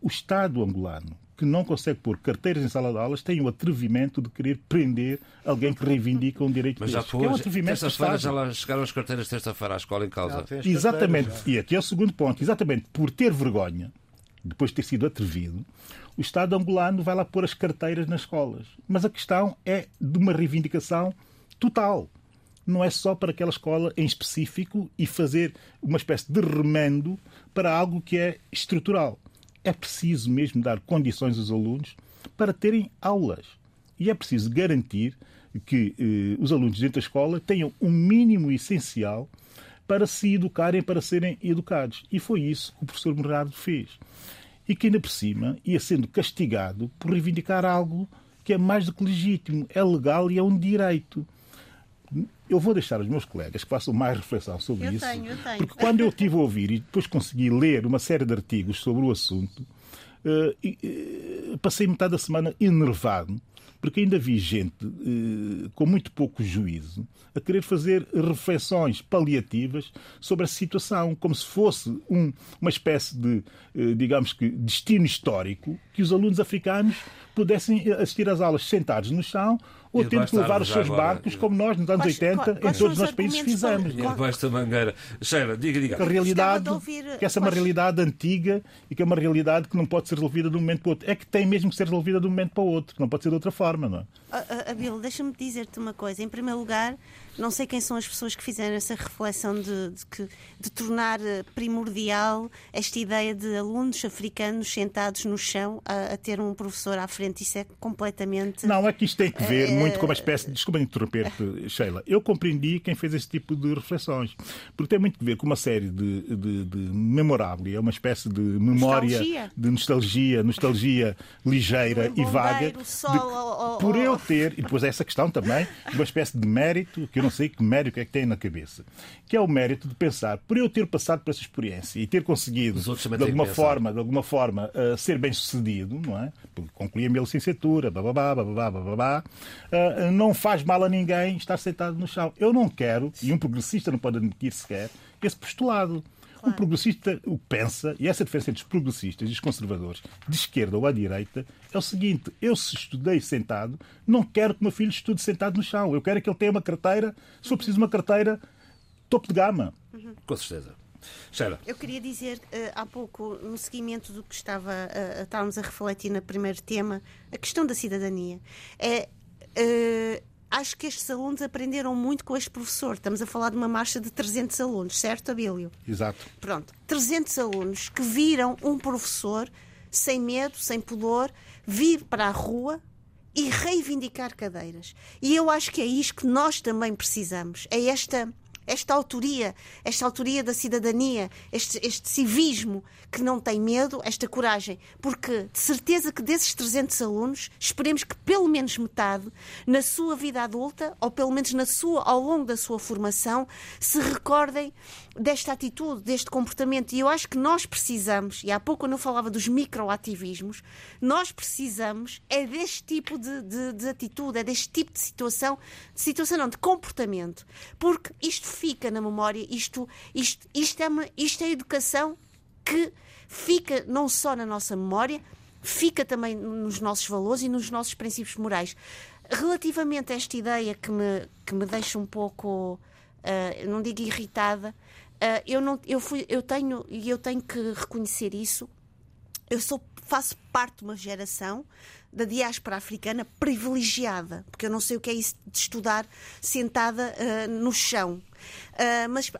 o Estado angolano que não consegue pôr carteiras em sala de aulas tem o atrevimento de querer prender alguém que reivindica um direito Mas já pôs, é um atrevimento terça-feira já lá chegaram as carteiras terça-feira à escola em causa. Exatamente. E aqui é o segundo ponto. Exatamente por ter vergonha depois de ter sido atrevido, o Estado angolano vai lá pôr as carteiras nas escolas. Mas a questão é de uma reivindicação total. Não é só para aquela escola em específico e fazer uma espécie de remendo para algo que é estrutural. É preciso mesmo dar condições aos alunos para terem aulas. E é preciso garantir que eh, os alunos dentro da escola tenham o um mínimo essencial para se educarem, para serem educados. E foi isso que o professor Bernardo fez. E que ainda por cima ia sendo castigado por reivindicar algo que é mais do que legítimo, é legal e é um direito. Eu vou deixar os meus colegas que façam mais reflexão sobre eu isso. Tenho, eu tenho. Porque quando eu estive a ouvir e depois consegui ler uma série de artigos sobre o assunto, uh, uh, passei metade da semana enervado porque ainda vi gente eh, com muito pouco juízo a querer fazer reflexões paliativas sobre a situação, como se fosse um, uma espécie de, digamos que, destino histórico que os alunos africanos pudessem assistir às aulas sentados no chão ou tendo que levar os seus agora, barcos, como nós, nos anos quais, 80, quais, em todos os nossos países fizemos. Debaixo da mangueira. Sheila, diga, diga. Que a realidade, ouvir, que essa é uma realidade antiga e que é uma realidade que não pode ser resolvida de um momento para o outro. É que tem mesmo que ser resolvida de um momento para o outro, não pode ser de outra forma, não é? Uh, uh, deixa-me dizer-te uma coisa. Em primeiro lugar, não sei quem são as pessoas que fizeram essa reflexão de, de, de tornar eh, primordial esta ideia de alunos africanos sentados no chão a, a, ter um professor à frente. Isso é completamente. Não, é que isto tem que ver uh, muito com uma espécie de. Desculpa interromper-te, Sheila. Eu compreendi quem fez esse tipo de reflexões. Porque tem muito que ver com uma série de, de, de memorável, é uma espécie de memória, nostalgia. de nostalgia, nostalgia ligeira e vaga. Sol, de, por eu ter, e depois essa questão também, de uma espécie de mérito que eu não sei que mérito é que tem na cabeça, que é o mérito de pensar, por eu ter passado por essa experiência e ter conseguido, de alguma forma, de alguma forma, uh, ser bem sucedido, não é? Porque concluí a minha licenciatura, bababá, bababá, bababá, uh, não faz mal a ninguém estar sentado no chão. Eu não quero, e um progressista não pode admitir sequer, esse postulado. Claro. O progressista o pensa, e essa diferença entre os progressistas e os conservadores, de esquerda ou à direita, é o seguinte: eu, se estudei sentado, não quero que o meu filho estude sentado no chão. Eu quero que ele tenha uma carteira, se for preciso, uma carteira topo de gama. Uhum. Com certeza. Sheila. Eu queria dizer uh, há pouco, no seguimento do que estava uh, estávamos a refletir no primeiro tema, a questão da cidadania. É, uh, acho que estes alunos aprenderam muito com este professor. Estamos a falar de uma marcha de 300 alunos, certo, Abílio? Exato. Pronto, 300 alunos que viram um professor sem medo, sem pudor, vir para a rua e reivindicar cadeiras. E eu acho que é isto que nós também precisamos. É esta esta autoria, esta autoria da cidadania, este, este civismo que não tem medo, esta coragem. Porque de certeza que desses 300 alunos, esperemos que pelo menos metade, na sua vida adulta, ou pelo menos na sua, ao longo da sua formação, se recordem desta atitude, deste comportamento. E eu acho que nós precisamos, e há pouco eu falava dos microativismos, nós precisamos é deste tipo de, de, de atitude, é deste tipo de situação, de situação não, de comportamento. Porque isto fica na memória, isto, isto, isto, é, uma, isto é educação que fica não só na nossa memória, fica também nos nossos valores e nos nossos princípios morais. Relativamente a esta ideia que me, que me deixa um pouco, uh, não digo irritada, uh, eu, não, eu, fui, eu tenho e eu tenho que reconhecer isso. Eu sou, faço parte de uma geração da diáspora africana privilegiada, porque eu não sei o que é isso de estudar sentada uh, no chão. Mas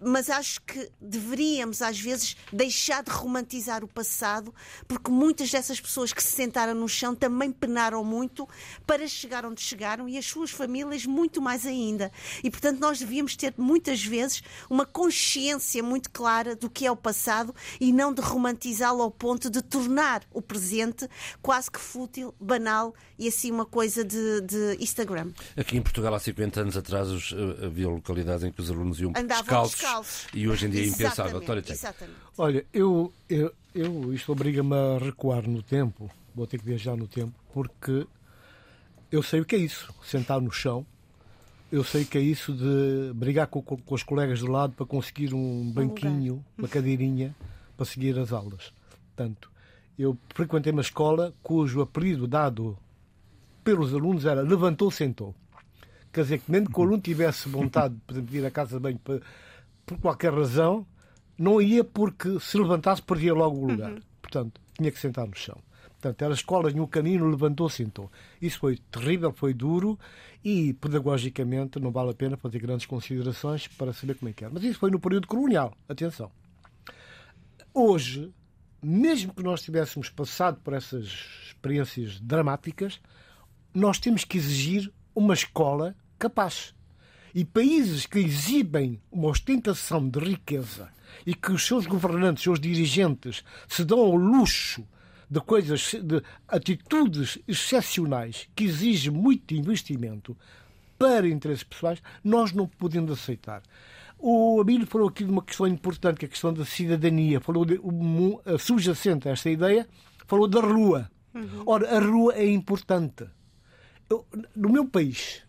mas acho que deveríamos, às vezes, deixar de romantizar o passado, porque muitas dessas pessoas que se sentaram no chão também penaram muito para chegar onde chegaram e as suas famílias muito mais ainda. E, portanto, nós devíamos ter muitas vezes uma consciência muito clara do que é o passado e não de romantizá-lo ao ponto de tornar o presente quase que fútil, banal e assim uma coisa de, de Instagram. Aqui em Portugal, há 50 anos atrás, eh, havia localidades em que os alunos iam Andavam descalços, descalços. e hoje em dia é impensável. Olha, eu, eu, eu isto obriga-me a recuar no tempo, vou ter que viajar no tempo, porque eu sei o que é isso, sentar no chão, eu sei que é isso de brigar com, com, com os colegas do lado para conseguir um banquinho, uma cadeirinha, para seguir as aulas. Portanto, eu frequentei uma escola cujo apelido dado pelos alunos era levantou, sentou. Quer dizer, que nem que o aluno tivesse vontade por exemplo, de ir à casa de banho por qualquer razão, não ia porque se levantasse perdia logo o lugar. Uhum. portanto, tinha que sentar no chão. Portanto, era escolas no caminho, levantou, sentou. Isso foi terrível, foi duro e, pedagogicamente, não vale a pena fazer grandes considerações para saber como é que era. Mas isso foi no período colonial, atenção. Hoje, mesmo que nós tivéssemos passado por essas experiências dramáticas, nós temos que exigir uma escola capaz. E países que exibem uma ostentação de riqueza e que os seus governantes, os seus dirigentes, se dão ao luxo de coisas, de atitudes excepcionais que exigem muito investimento para interesses pessoais, nós não podemos aceitar. O Abílio falou aqui de uma questão importante, que é a questão da cidadania. Falou de, um, subjacente a esta ideia, falou da rua. Uhum. Ora, a rua é importante. Eu, no meu país,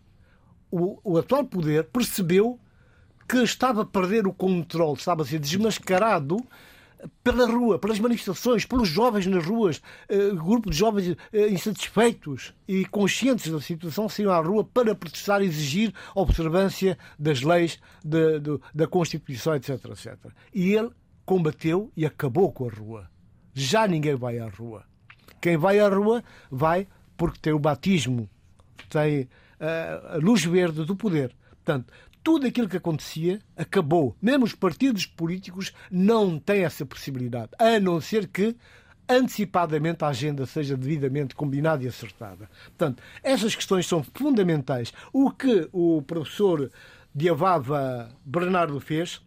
o, o atual poder percebeu que estava a perder o controle, estava a ser desmascarado pela rua, pelas manifestações, pelos jovens nas ruas, uh, grupo de jovens uh, insatisfeitos e conscientes da situação saíram à rua para protestar e exigir observância das leis, de, de, da Constituição, etc, etc. E ele combateu e acabou com a rua. Já ninguém vai à rua. Quem vai à rua vai porque tem o batismo, tem a luz verde do poder. Portanto, tudo aquilo que acontecia acabou. Mesmo os partidos políticos não têm essa possibilidade, a não ser que antecipadamente a agenda seja devidamente combinada e acertada. Portanto, essas questões são fundamentais. O que o professor Diavava Bernardo fez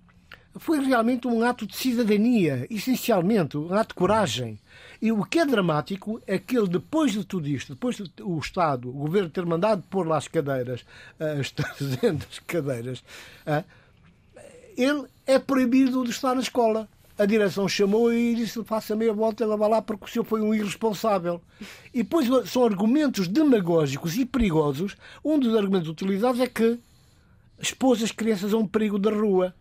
foi realmente um ato de cidadania, essencialmente, um ato de coragem. E o que é dramático é que ele, depois de tudo isto, depois de o Estado, o governo ter mandado pôr lá as cadeiras, as 300 cadeiras, ele é proibido de estar na escola. A direção chamou e disse: faça meia volta, ela vai lá porque o senhor foi um irresponsável. E depois são argumentos demagógicos e perigosos. Um dos argumentos utilizados é que expôs as crianças a um perigo da rua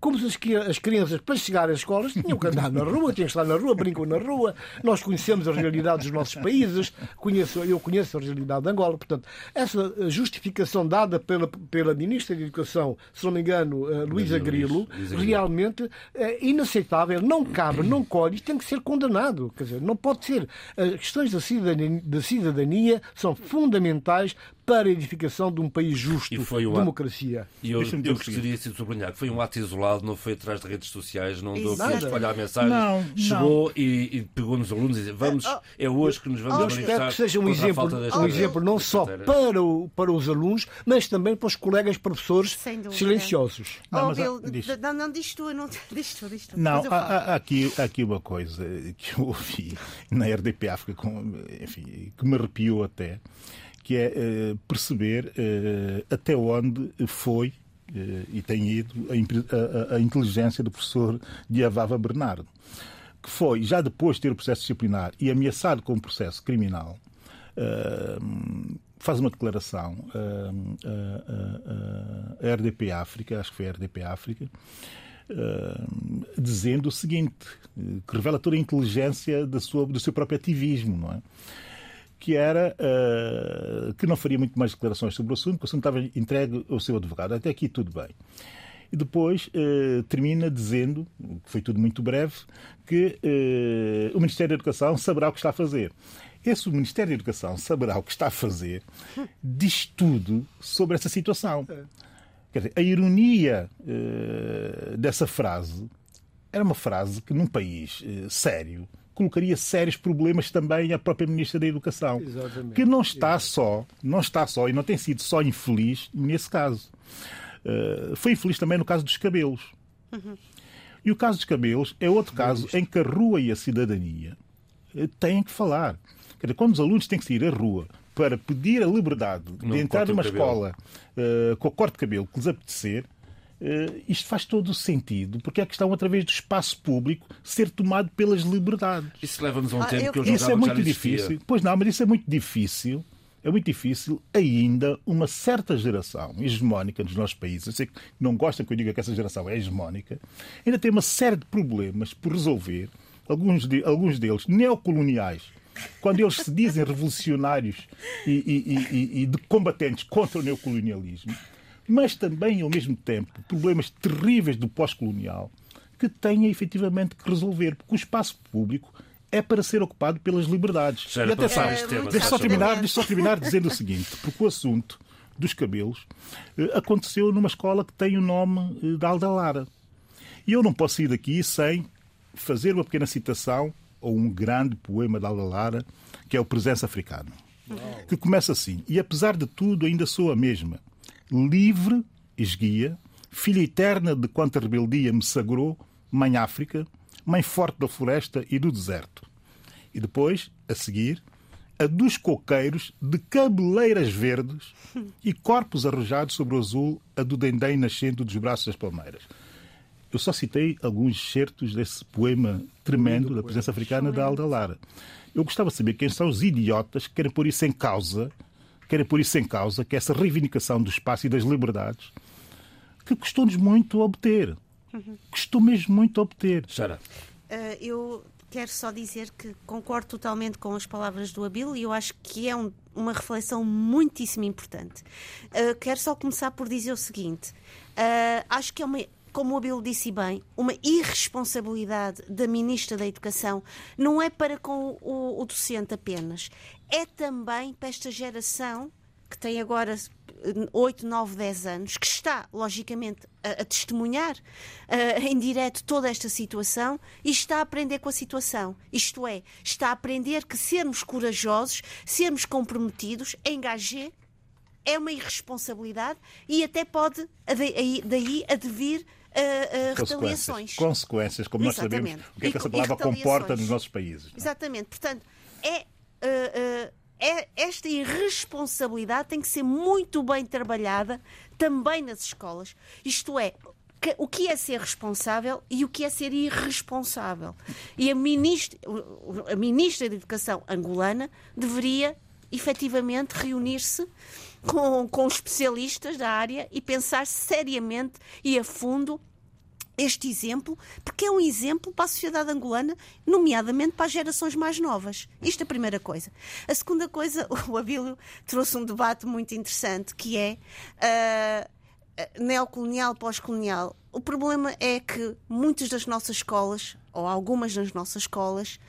como se as crianças, para chegar às escolas, tinham que andar na rua, tinham que estar na rua, brincam na rua. Nós conhecemos a realidade dos nossos países, conheço, eu conheço a realidade de Angola. Portanto, essa justificação dada pela, pela Ministra da Educação, se não me engano, uh, Luísa Grilo, realmente é inaceitável, não cabe, não colhe, tem que ser condenado. Quer dizer, não pode ser. As questões da cidadania, da cidadania são fundamentais para a edificação de um país justo, e foi um democracia. E eu, eu gostaria de sublinhar que foi um ato isolado, não foi atrás de redes sociais, não deu aqui a espalhar mensagens. Não, Chegou não. E, e, pegou nos alunos e disse: Vamos, oh, é hoje que nos vamos oh, manifestar. que seja um exemplo, um exemplo não só para, o, para os alunos, mas também para os colegas professores silenciosos. Não, oh, Bill, não, não diz tu, não diz tu, diz tu. Não, há, há, aqui, há aqui uma coisa que eu ouvi na RDP África, com, enfim, que me arrepiou até que é uh, perceber uh, até onde foi uh, e tem ido a, a, a, inteligência do professor Diavava Bernardo, que foi, já depois de ter o processo disciplinar e ameaçado com o processo criminal, faz uma declaração a RDP África, acho que foi a RDP África, dizendo o seguinte, que revela toda a inteligência do seu próprio ativismo, não é? Que era uh, que não faria muito mais declarações sobre o assunto, que o assunto estava entregue ao seu advogado. Até aqui tudo bem. E depois uh, termina dizendo, que foi tudo muito breve, que uh, o Ministério da Educação saberá o que está a fazer. Esse o Ministério da Educação saberá o que está a fazer, diz tudo sobre essa situação. Quer dizer, a ironia dessa frase era uma frase que num país sério colocaria sérios problemas também à própria Ministra da Educação, Exatamente. que não está só, não está só e não tem sido só infeliz nesse caso. Uh, foi infeliz também no caso dos cabelos. Uhum. E o caso dos cabelos é outro caso em que a rua e a cidadania uh, têm que falar. Quer dizer, quando os alunos têm que sair à rua para pedir a liberdade não de entrar numa escola uh, com o corte de cabelo que lhes apetecer, Uh, isto faz todo o sentido, porque é a questão, através do espaço público, ser tomado pelas liberdades. Isso leva-nos a um ah, tempo eu... que eu Isso é muito difícil. Pois não, mas isso é muito difícil. É muito difícil ainda uma certa geração hegemónica nos nossos países, eu sei que não gostam que eu diga que essa geração é hegemónica, ainda tem uma série de problemas por resolver, alguns, de, alguns deles neocoloniais, quando eles se dizem revolucionários e, e, e, e de combatentes contra o neocolonialismo mas também, ao mesmo tempo, problemas terríveis do pós-colonial que tenha efetivamente que resolver, porque o espaço público é para ser ocupado pelas liberdades. Já e atenção, tema, deixa só terminar, deixa só terminar dizendo o seguinte, porque o assunto dos cabelos eh, aconteceu numa escola que tem o nome eh, da Aldalara. E eu não posso ir daqui sem fazer uma pequena citação ou um grande poema da Aldalara, que é o Presença Africano, que começa assim: E apesar de tudo, ainda sou a mesma, livre, esguia, filha eterna de quanta rebeldia me sagrou, mãe África, mãe forte da floresta e do deserto. E depois, a seguir, a dos coqueiros de cabeleiras verdes e corpos arrojados sobre o azul, a do dendém nascendo dos braços das palmeiras. Eu só citei alguns certos desse poema tremendo da presença africana da Alda Lara. Eu gostava de saber quem são os idiotas que querem pôr isso em causa, querem pôr isso em causa, que é essa reivindicação do espaço e das liberdades, que custou-nos muito a obter. Custou mesmo muito a obter. Sara, Uh, eu quero só dizer que concordo totalmente com as palavras do Abílio e eu acho que é um- uma reflexão muitíssimo importante. Uh, quero só começar por dizer o seguinte: uh, acho que é uma. Como o Abílio disse bem, uma irresponsabilidade da Ministra da Educação não é para com o, o docente apenas, é também para esta geração que tem agora 8, 9, 10 anos, que está, logicamente, a, a testemunhar eh, em direto toda esta situação e está a aprender com a situação. Isto é, está a aprender que sermos corajosos, sermos comprometidos, engagé, é uma irresponsabilidade e até pode daí, daí advir eh, retaliações. Consequências, como nós sabemos Exatamente. o que é que essa palavra comporta nos nossos países. é? Exatamente. Portanto, é, eh, é- esta irresponsabilidade tem que ser muito bem trabalhada também nas escolas. Isto é, que- o que é ser responsável e o que é ser irresponsável. E a ministra, a ministra da Educação angolana deveria efetivamente reunir-se com, com especialistas da área e pensar seriamente e a fundo este exemplo, porque é um exemplo para a sociedade angolana, nomeadamente para as gerações mais novas. Isto é a primeira coisa. A segunda coisa, o Abílio trouxe um debate muito interessante, que é ah, neocolonial, pós-colonial. O problema é que muitas das nossas escolas, ou algumas das nossas escolas,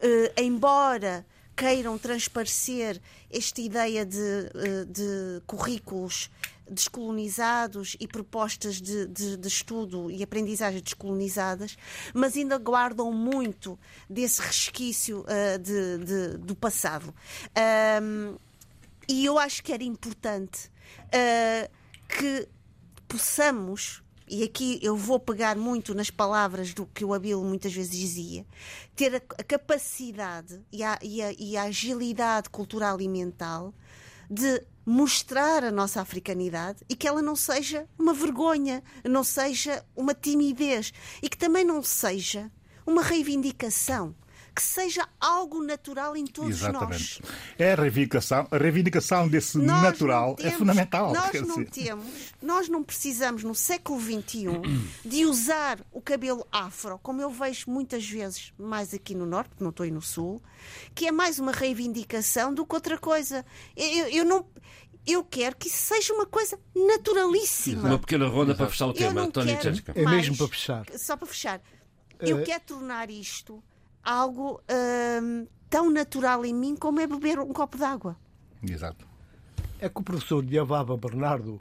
eh, embora queiram transparecer esta ideia de, eh, de currículos descolonizados e propostas de, de- de estudo e aprendizagem descolonizadas, mas ainda guardam muito desse resquício eh, de- do passado. Ahm, e eu acho que era importante eh, que possamos, e aqui eu vou pegar muito nas palavras do que o Abílio muitas vezes dizia, ter a, a capacidade e a, e a- e a agilidade cultural e mental de mostrar a nossa africanidade e que ela não seja uma vergonha, não seja uma timidez e que também não seja uma reivindicação, que seja algo natural em todos Exatamente. nós. É a reivindicação, a reivindicação desse Nós natural não temos- é fundamental. Nós não dizer. temos, nós não precisamos no século XXI de usar o cabelo afro, como eu vejo muitas vezes, mais aqui no norte, porque não estou aí no sul, que é mais uma reivindicação do que outra coisa. Eu, eu- eu não. Eu quero que isso seja uma coisa naturalíssima. uma pequena ronda para fechar o Eu tema. António. É mesmo para fechar. Só para fechar. Eu Eh, quero tornar isto algo hum, tão natural em mim como é beber um copo de água. Exato. É que o professor Diavava Bernardo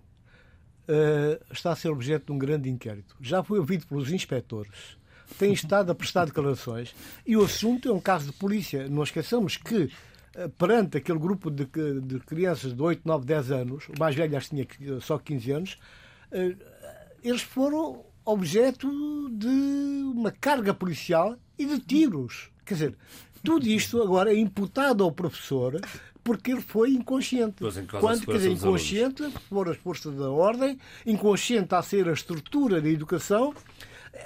eh, está a ser objeto de um grande inquérito. Já foi ouvido pelos inspectores, tem estado a prestar declarações e o assunto é um caso de polícia. Não esqueçamos que, eh, perante aquele grupo de, de crianças de 8, 9, 10 anos, o mais velho acho que tinha só 15 anos, eh, eles foram objeto de uma carga policial e de tiros. Quer dizer, tudo isto agora é imputado ao professor porque ele foi inconsciente. Quando, quer dizer, inconsciente por as forças da ordem, inconsciente a ser a estrutura da educação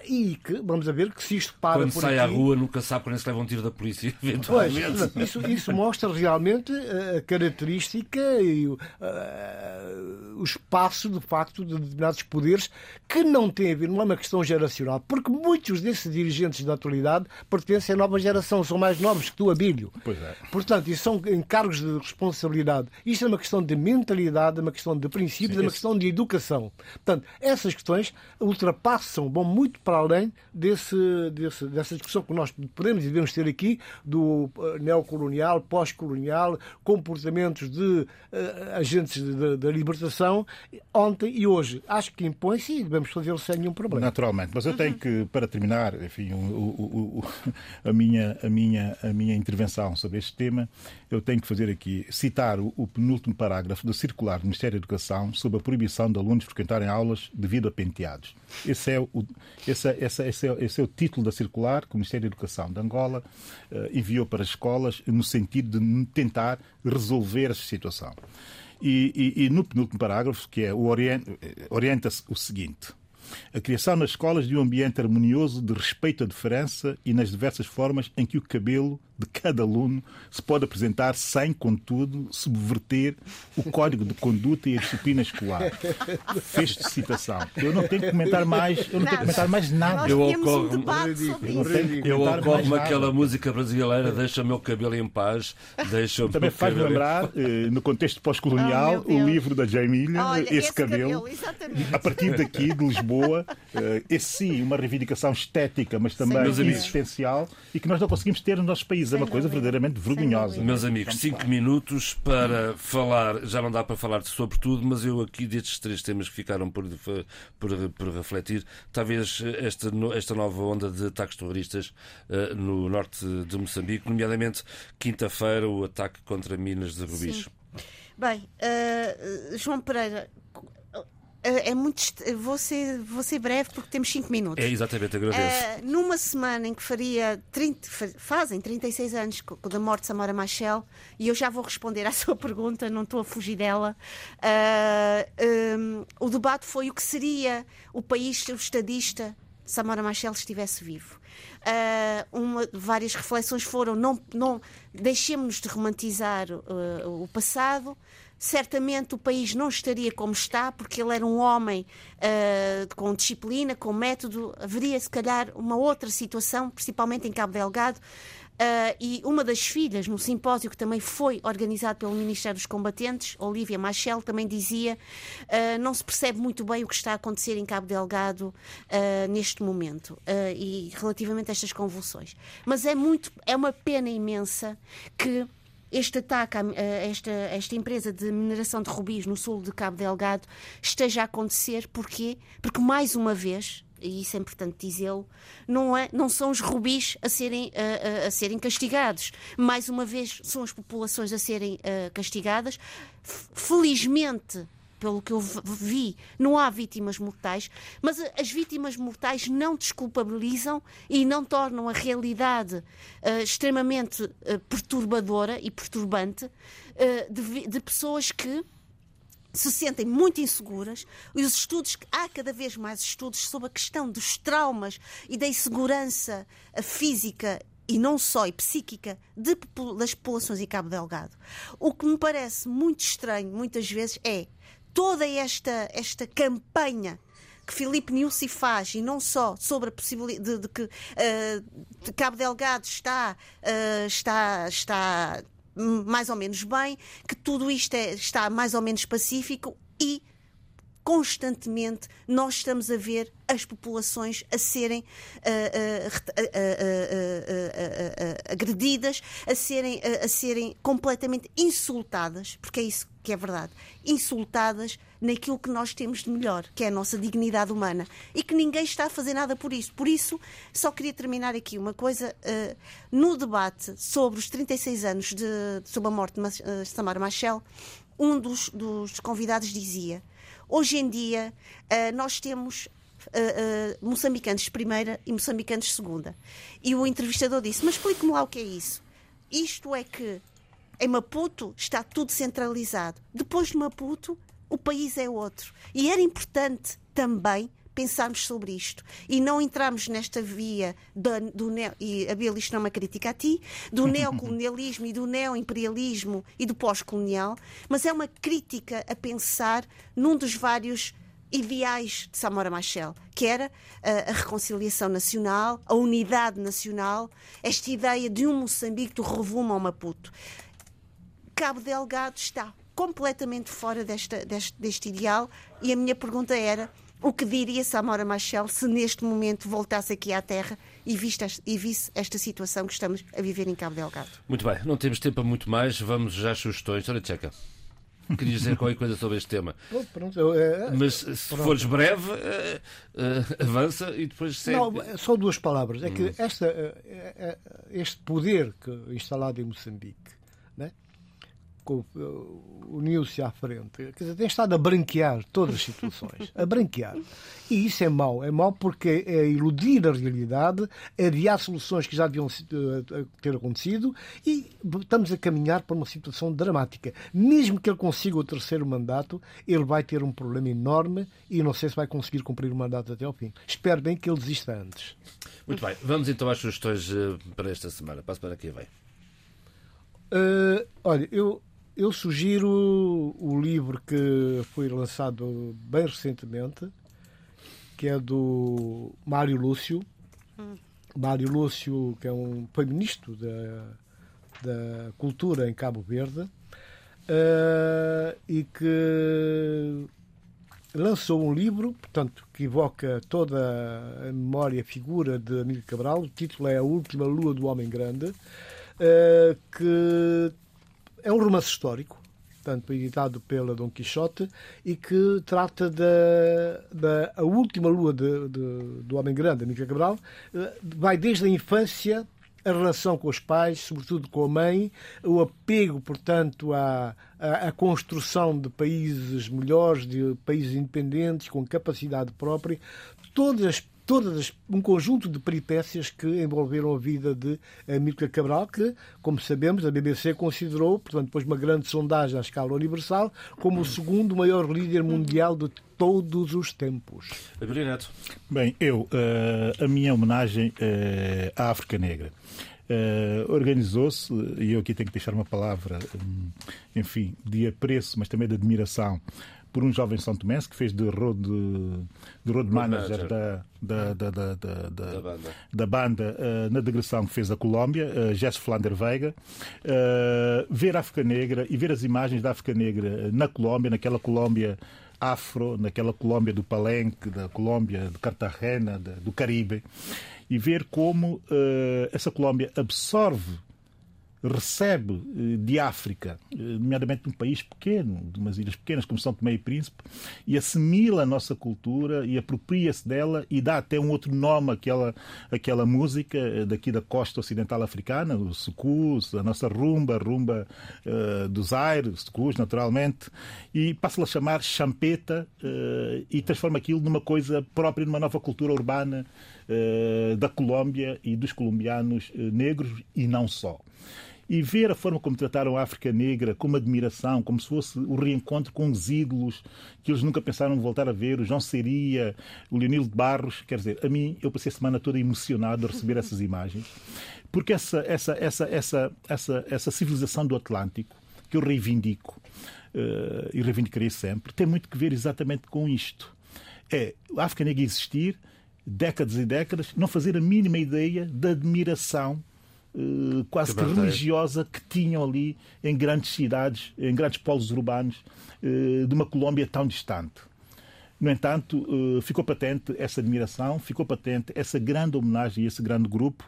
e que, vamos a ver, que se isto para Quando por sai aqui... à rua, nunca sabe quando é que se leva um tiro da polícia, Pois, eventualmente. isso, isso mostra realmente a característica e o, ah, o espaço, de facto, de determinados poderes que não tem a ver, não é uma questão geracional, porque muitos desses dirigentes da atualidade pertencem à nova geração, são mais novos que tu, Abílio. Pois é. Portanto, isso são encargos de responsabilidade. Isto é uma questão de mentalidade, é uma questão de princípios, é uma questão de educação. Portanto, essas questões ultrapassam, vão muito muito para além desse, desse, dessa discussão que nós podemos e devemos ter aqui do eh, neocolonial, pós-colonial, comportamentos de uh, agentes da libertação ontem e hoje. Acho que impõe-se e devemos fazê-lo sem nenhum problema. Naturalmente, mas eu tenho uhum. que, para terminar, enfim, o, o, o, a, minha, a, minha, a minha intervenção sobre este tema, eu tenho que fazer aqui, citar o, penúltimo parágrafo do circular do Ministério da Educação sobre a proibição de alunos frequentarem aulas devido a penteados. Esse é o, esse, esse, esse, é, esse é o título da circular que o Ministério da Educação de Angola uh, enviou para as escolas no sentido de tentar resolver essa situação. E, e, e no penúltimo parágrafo, que é o orienta-se o seguinte a criação nas escolas de um ambiente harmonioso de respeito à diferença e nas diversas formas em que o cabelo de cada aluno se pode apresentar sem, contudo, subverter o código de conduta e a disciplina escolar. Fecho de citação. Eu não tenho que comentar mais, eu não tenho que comentar mais nada. Eu ocorro-me eu ocorro aquela música brasileira Deixa meu cabelo em paz, deixa Também faz lembrar, eh, no contexto pós-colonial, oh, o livro da Jamília, esse, esse, cabelo, cabelo a partir daqui de Lisboa, eh, esse sim, uma reivindicação estética, mas também existencial, e que nós não conseguimos ter nos nossos países é uma coisa verdadeiramente vergonhosa. Meus amigos, cinco minutos para falar, já não dá para falar sobre tudo, mas eu aqui destes três temas que ficaram por, por, por refletir, talvez esta, esta nova onda de ataques terroristas uh, no norte de Moçambique, nomeadamente quinta-feira o ataque contra Minas de Rubis. Sim. Bem, uh, João Pereira, é, é muito. Vou ser, vou ser breve porque temos 5 minutos. É exatamente, agradeço. Uh, numa semana em que faria 30, fazem 36 anos da morte de Samora Machel, e eu já vou responder à sua pergunta, não estou a fugir dela. Uh, um, o debate foi o que seria o país se o estadista Samora Machel estivesse vivo. Uh, uma, várias reflexões foram: não, não deixemos-nos de romantizar o passado, certamente o país não estaria como está, porque ele era um homem uh, com disciplina, com método. Haveria, se calhar, uma outra situação, principalmente em Cabo Delgado. Uh, e uma das filhas, no simpósio que também foi organizado pelo Ministério dos Combatentes, Olivia Machel, também dizia uh, não se percebe muito bem o que está a acontecer em Cabo Delgado uh, neste momento e relativamente a estas convulsões. Mas é muito, é uma pena imensa que este ataque a, esta, a esta empresa de mineração de rubis no sul de Cabo Delgado esteja a acontecer. Porquê? Porque, mais uma vez, e isso é importante dizê-lo, não, é, não são os rubis a serem, a, a, a, serem castigados. Mais uma vez, são as populações a serem uh, castigadas. Felizmente, pelo que eu vi, não há vítimas mortais, mas as vítimas mortais não desculpabilizam e não tornam a realidade uh, extremamente uh, perturbadora e perturbante uh, de, de pessoas que se sentem muito inseguras. E os estudos, há cada vez mais estudos sobre a questão dos traumas e da insegurança física e não só, e psíquica de, das populações em Cabo Delgado. O que me parece muito estranho, muitas vezes, é toda esta, esta campanha que Filipe Nussi faz, e não só sobre a possibilidade de, de que uh, Cabo Delgado está, uh, está, está mais ou menos bem, que tudo isto é, está mais ou menos pacífico e constantemente nós estamos a ver as populações a serem agredidas, a serem, a serem completamente insultadas, porque é isso que é verdade, insultadas naquilo que nós temos de melhor, que é a nossa dignidade humana, e que ninguém está a fazer nada por isso. Por isso, só queria terminar aqui uma coisa. Uh, no debate sobre os 36 anos de, sobre a morte de uh, Samara Machel, um dos, dos convidados dizia Hoje em dia, uh, nós temos uh, uh, moçambicanos primeira e moçambicanos segunda. E o entrevistador disse: Mas explique-me lá o que é isso. Isto é que em Maputo está tudo centralizado. Depois de Maputo, o país é outro. E era importante também pensarmos sobre isto e não entrarmos nesta via do, do neo, e a Bia, isto não é uma crítica a ti, do neocolonialismo e do neoimperialismo e do pós-colonial, mas é uma crítica a pensar num dos vários ideais de Samora Machel, que era a, a, reconciliação nacional, a unidade nacional, esta ideia de um Moçambique do Revumo ao Maputo. Cabo Delgado está completamente fora desta, deste, deste ideal e a minha pergunta era o que diria Samora Machel se neste momento voltasse aqui à Terra e, viste, e visse esta situação que estamos a viver em Cabo Delgado? Muito bem, não temos tempo para muito mais, vamos já às sugestões. Olha, Checa. Querias dizer qualquer coisa sobre este tema. Pronto, eu, é, Mas se pronto. fores breve, eh, eh, avança e depois segue. Não, é só duas palavras. É Hum. que esta, eh, este poder que, instalado em Moçambique né, uniu-se à frente, quer dizer, tem estado a branquear todas as situações. A branquear. E isso é mau. É mau porque é iludir a realidade, é adiar soluções que já deviam eh, ter acontecido e estamos a caminhar para uma situação dramática. Mesmo que ele consiga o terceiro mandato, ele vai ter um problema enorme e não sei se vai conseguir cumprir o mandato até ao fim. Espero bem que ele desista antes. Muito bem, vamos então às sugestões eh, para esta semana. Passo para aqui, vem. Uh, olha, eu, eu sugiro o livro que foi lançado bem recentemente, que é do Mário Lúcio. Mário Lúcio, que é um foi ministro da, da Cultura em Cabo Verde, uh, e que lançou um livro, portanto, que evoca toda a memória, a figura de Amílcar Cabral. O título é A Última Lua do Homem Grande, eh, que é um romance histórico, portanto, editado pela Dom Quixote, e que trata da, da a última lua de- de- do Homem Grande, Amílcar Cabral. Eh, Vai desde a infância a relação com os pais, sobretudo com a mãe, o apego, portanto, à, à, à construção de países melhores, de países independentes, com capacidade própria, todas as todas as- um conjunto de peripécias que envolveram a vida de Amílcar Cabral, que, como sabemos, a BBC considerou, portanto, depois de uma grande sondagem à escala universal, como o segundo maior líder mundial de todos os tempos. Abílio Neto. Bem, eu, eh, a minha homenagem eh, à África Negra. Eh, Organizou-se, e eu aqui tenho que deixar uma palavra, hum, enfim, de apreço, mas também de admiração, por um jovem São Tomé que fez de road, de road manager manager. da, da, da, da, da, Da banda. da banda eh, na digressão que fez a Colômbia, uh, Jesse Flander Veiga, eh, ver a África Negra e ver as imagens da África Negra eh, na Colômbia, naquela Colômbia afro, naquela Colômbia do Palenque, da Colômbia de Cartagena, da- do Caribe, e ver como eh, essa Colômbia absorve recebe eh, de África, eh, nomeadamente de um país pequeno, de umas ilhas pequenas como São Tomé e Príncipe, e assimila a nossa cultura e apropria-se dela e dá até um outro nome àquela, àquela música eh, daqui da costa ocidental africana, o sucus, a nossa rumba, a rumba eh, do Zaire, o sucus, naturalmente, e passa-lhe a chamar champeta eh, e transforma aquilo numa coisa própria, numa nova cultura urbana eh, da Colômbia e dos colombianos negros e não só e ver a forma como trataram a África Negra com admiração, como se fosse o reencontro com os ídolos que eles nunca pensaram voltar a ver, o João Seria, o Leonil de Barros. Quer dizer, a mim, eu passei a semana toda emocionado a receber essas imagens, porque essa, essa, essa, essa, essa, essa civilização do Atlântico, que eu reivindico eh, e reivindicarei sempre, tem muito que ver exatamente com isto. É a África Negra existir, décadas e décadas, não fazer a mínima ideia da admiração eh, quase Que que religiosa que tinham ali em grandes cidades, em grandes polos urbanos eh, de uma Colômbia tão distante. No entanto, eh, ficou patente essa admiração, ficou patente essa grande homenagem a esse grande grupo.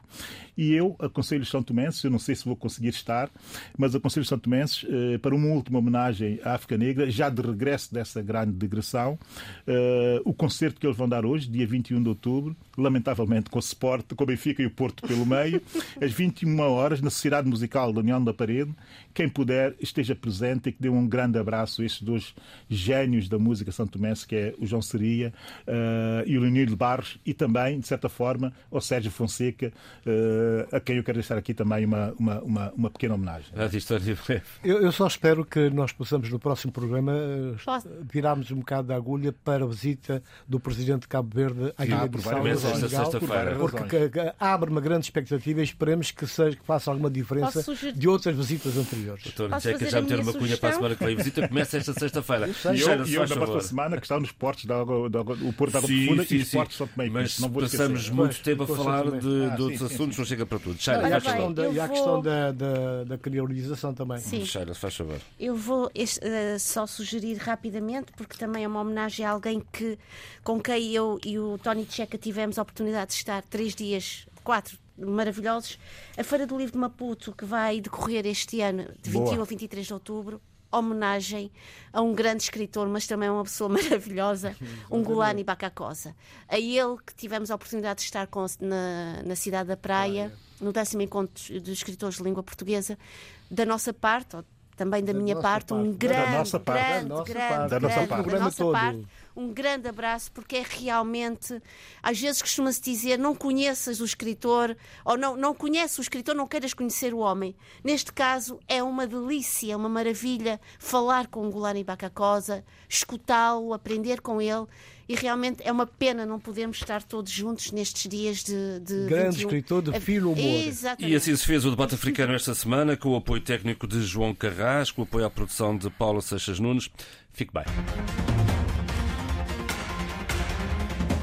E eu aconselho os São Tomenses, eu não sei se vou conseguir estar, mas aconselho os São Tomenses eh, para uma última homenagem à África Negra, já de regresso dessa grande digressão. Eh, o concerto que eles vão dar hoje, dia 21 de outubro, lamentavelmente com o Sport, com o Benfica e o Porto pelo meio, às 21 horas, na Sociedade Musical da União da Parede. Quem puder, esteja presente e que dê um grande abraço a estes dois gênios da música santomense, que é o João Seria eh, e o Leonir Barros, e também, de certa forma, ao Sérgio Fonseca, eh, a quem eu quero deixar aqui também uma, uma, uma, uma pequena homenagem. A história breve. Eu, eu só espero que nós possamos, no próximo programa, eh, virarmos um bocado da agulha para a visita do Presidente de Cabo Verde à Senegal, sexta-feira. Porque razões. que- que abre uma grande expectativa e esperemos que, seja, que faça alguma diferença de outras visitas anteriores. Doutor Posso Checa fazer já minha uma cunha para a semana que vem. A visita começa esta sexta-feira. E eu, se e eu na próxima semana, que está no Sport, esportes da água, da água, o Porto da Água Sim, Profunda sim, e sim. esportes São Tomé e Mas. Não vou passamos esquecer. muito Pois, tempo a falar de, Ah, de sim, outros sim, assuntos, sim. não chega para tudo. E Sheila, há a Ora faz questão, favor. e há a questão da, da, da criolização também. Sim. Sheila, faz favor. Eu vou este, eh, só sugerir rapidamente, porque também é uma homenagem a alguém que, com quem eu e o Tony Checa tivemos a oportunidade de estar três dias, quatro maravilhosos. A Feira do Livro de Maputo, que vai decorrer este ano, de 21 Boa. a 23 de outubro. Homenagem a um grande escritor, mas também a uma pessoa maravilhosa, um Gulani Bacacosa. A ele que tivemos a oportunidade de estar com, na, na cidade da Praia, no décimo encontro dos escritores de língua portuguesa, da nossa parte, ou também da, Da minha nossa parte, um parte. grande, Da nossa parte. grande, Da nossa grande, parte. Da nossa grande, parte. da nossa parte, um grande abraço, porque é realmente, às vezes costuma-se dizer, não conheças o escritor, ou não, não conheces o escritor, não queiras conhecer o homem. Neste caso, é uma delícia, uma maravilha falar com o Gulani Bacacosa, escutá-lo, aprender com ele, e realmente é uma pena não podermos estar todos juntos nestes dias de. de Grande 21. escritor de fino humor. Exatamente. E assim se fez o debate africano esta semana, com o apoio técnico de João Carrasco, com o apoio à produção de Paula Seixas Nunes. Fique bem.